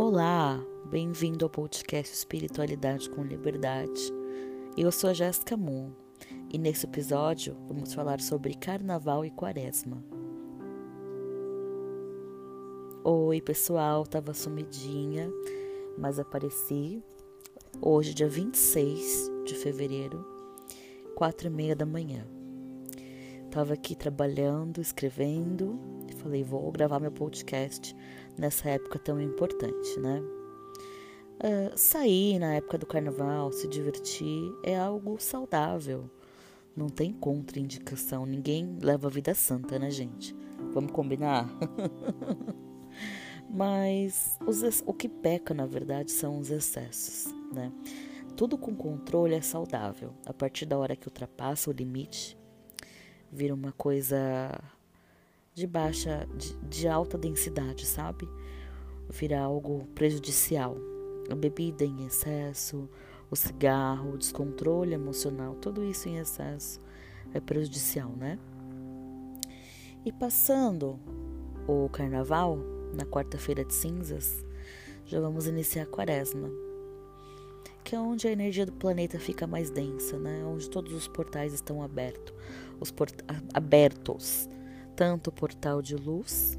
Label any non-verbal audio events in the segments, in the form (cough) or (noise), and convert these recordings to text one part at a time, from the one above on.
Olá, bem-vindo ao podcast Espiritualidade com Liberdade. Eu sou a Jéssica Moon e nesse episódio vamos falar sobre Carnaval e Quaresma. Oi, pessoal, tava sumidinha, mas apareci hoje, dia 26 de fevereiro, quatro e meia da manhã. Tava aqui trabalhando, escrevendo e falei, vou gravar meu podcast nessa época tão importante, né? Uh, sair na época do carnaval, se divertir, é algo saudável. Não tem contraindicação. Ninguém leva a vida santa, né, gente? Vamos combinar? (laughs) Mas os, o que peca, na verdade, são os excessos, né? Tudo com controle é saudável. A partir da hora que ultrapassa o limite, vira uma coisa de baixa, de, de alta densidade, sabe? Vira algo prejudicial. A bebida em excesso, o cigarro, o descontrole emocional, tudo isso em excesso é prejudicial, né? E passando o carnaval, na quarta-feira de cinzas, já vamos iniciar a quaresma, que é onde a energia do planeta fica mais densa, né? Onde todos os portais estão abertos, os port abertos tanto o portal de luz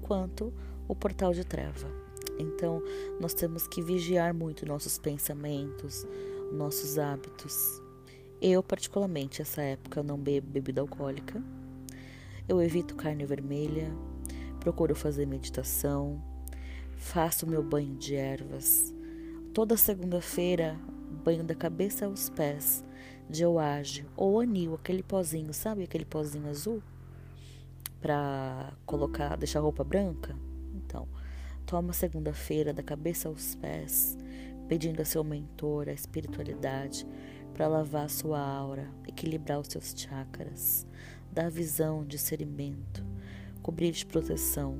quanto o portal de treva. Então, nós temos que vigiar muito nossos pensamentos, nossos hábitos. Eu, particularmente, essa época, não bebo bebida alcoólica. Eu evito carne vermelha, procuro fazer meditação, faço meu banho de ervas. Toda segunda-feira, banho da cabeça aos pés, de oage ou anil, aquele pozinho, sabe aquele pozinho azul? para colocar, deixar a roupa branca? Então, toma segunda-feira da cabeça aos pés, pedindo a seu mentor a espiritualidade para lavar sua aura, equilibrar os seus chakras, dar visão, discernimento, cobrir de proteção.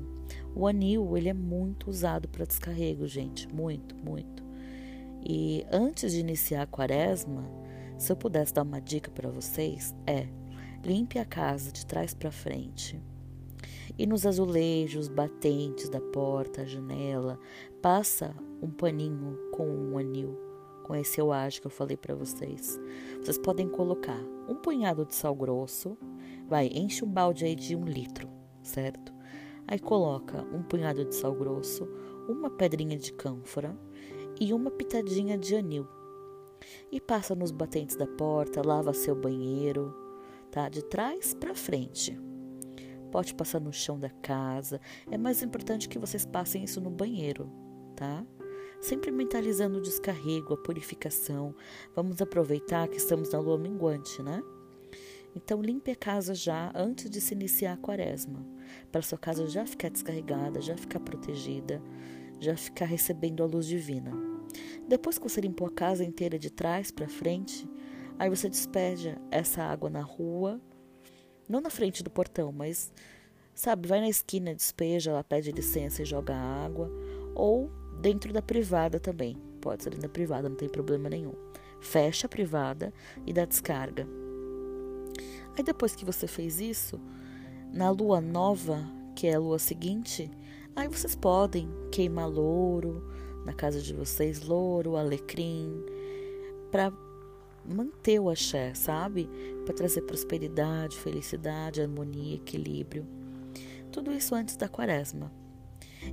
O anil, ele é muito usado para descarrego, gente, muito, muito. E antes de iniciar a quaresma, se eu pudesse dar uma dica para vocês, é limpe a casa de trás para frente e nos azulejos batentes da porta, janela, passa um paninho com um anil, com esse oage que eu falei para vocês. Vocês podem colocar um punhado de sal grosso, vai, enche um balde aí de um litro, certo? Aí coloca um punhado de sal grosso, uma pedrinha de cânfora e uma pitadinha de anil. E passa nos batentes da porta, lava seu banheiro, tá? De trás para frente pode passar no chão da casa. É mais importante que vocês passem isso no banheiro, tá? Sempre mentalizando o descarrego, a purificação. Vamos aproveitar que estamos na lua minguante, né? Então limpe a casa já antes de se iniciar a quaresma, para sua casa já ficar descarregada, já ficar protegida, já ficar recebendo a luz divina. Depois que você limpou a casa inteira de trás para frente, aí você despeja essa água na rua não na frente do portão, mas, sabe, vai na esquina, despeja, ela pede licença e joga água. Ou dentro da privada também. Pode ser dentro da privada, não tem problema nenhum. Fecha a privada e dá descarga. Aí depois que você fez isso, na lua nova, que é a lua seguinte, aí vocês podem queimar louro na casa de vocês, louro, alecrim, para manter o axé, sabe? Para trazer prosperidade, felicidade, harmonia, equilíbrio. Tudo isso antes da quaresma.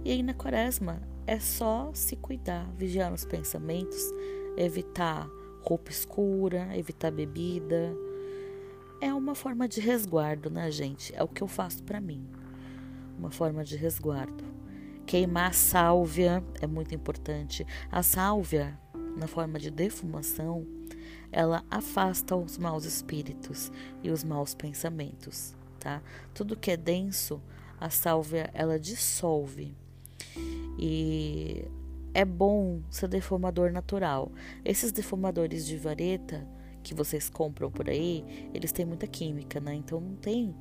E aí na quaresma é só se cuidar, vigiar os pensamentos, evitar roupa escura, evitar bebida. É uma forma de resguardo, né, gente? É o que eu faço para mim. Uma forma de resguardo. Queimar a sálvia é muito importante. A sálvia, na forma de defumação, ela afasta os maus espíritos e os maus pensamentos, tá? Tudo que é denso, a sálvia ela dissolve. E é bom ser defumador natural. Esses defumadores de vareta que vocês compram por aí, eles têm muita química, né? Então não tem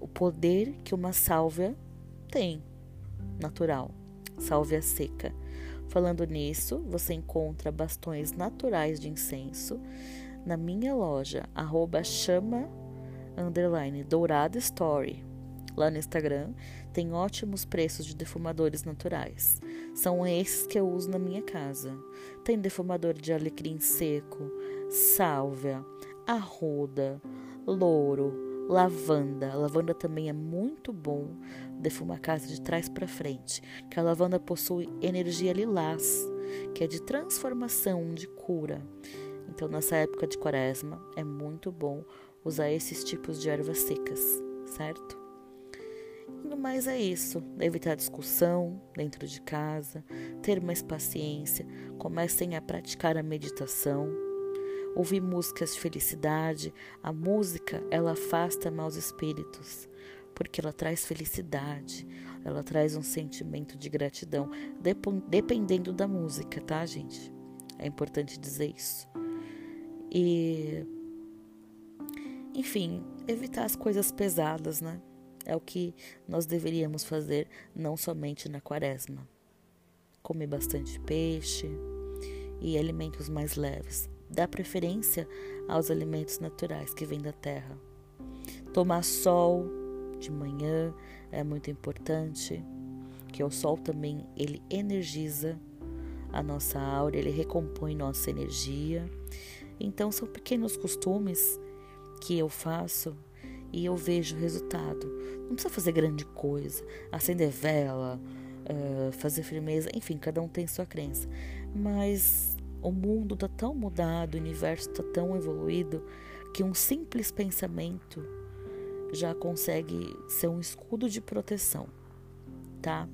o poder que uma sálvia tem natural, sálvia seca. Falando nisso, você encontra bastões naturais de incenso na minha loja, arroba chama underline dourada story. lá no Instagram, tem ótimos preços de defumadores naturais. São esses que eu uso na minha casa. Tem defumador de alecrim seco, sálvia, arruda, louro, lavanda. A lavanda também é muito bom defumar a casa de trás para frente, que a lavanda possui energia lilás, que é de transformação, de cura. Então, nessa época de quaresma, é muito bom usar esses tipos de ervas secas, certo? E no mais é isso. Evitar discussão dentro de casa, ter mais paciência, comecem a praticar a meditação, ouvir músicas de felicidade. A música, ela afasta maus espíritos, porque ela traz felicidade, ela traz um sentimento de gratidão, dependendo da música, tá, gente? É importante dizer isso. E enfim, evitar as coisas pesadas, né? É o que nós deveríamos fazer não somente na quaresma. Comer bastante peixe e alimentos mais leves. Dar preferência aos alimentos naturais que vêm da terra. Tomar sol de manhã é muito importante, que o sol também ele energiza a nossa aura, ele recompõe nossa energia. Então são pequenos costumes que eu faço e eu vejo o resultado. Não precisa fazer grande coisa, acender vela, uh, fazer firmeza, enfim, cada um tem sua crença. Mas o mundo está tão mudado, o universo está tão evoluído que um simples pensamento já consegue ser um escudo de proteção, tá?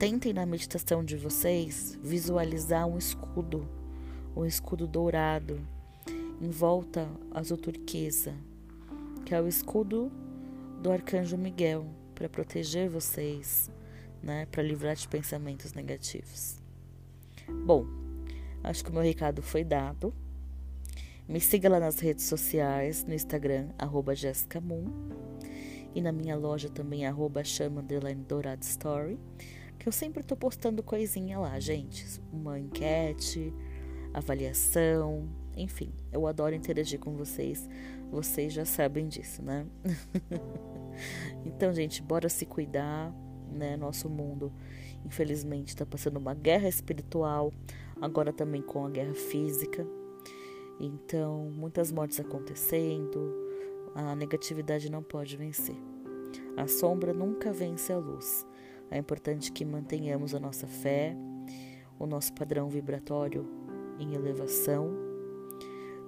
Tentem na meditação de vocês visualizar um escudo, um escudo dourado em volta azul turquesa, que é o escudo do arcanjo Miguel para proteger vocês, né, para livrar de pensamentos negativos. Bom, acho que o meu recado foi dado. Me siga lá nas redes sociais, no Instagram, arroba e na minha loja também, arroba chama dourado story, que eu sempre tô postando coisinha lá, gente. Uma enquete, avaliação, enfim, eu adoro interagir com vocês. Vocês já sabem disso, né? (laughs) então, gente, bora se cuidar, né? Nosso mundo, infelizmente, está passando uma guerra espiritual, agora também com a guerra física. Então, muitas mortes acontecendo, a negatividade não pode vencer. A sombra nunca vence a luz. É importante que mantenhamos a nossa fé, o nosso padrão vibratório em elevação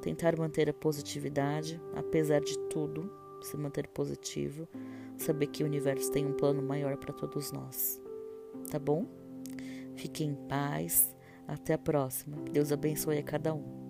tentar manter a positividade, apesar de tudo, se manter positivo, saber que o universo tem um plano maior para todos nós. Tá bom? Fiquem em paz. Até a próxima. Deus abençoe a cada um.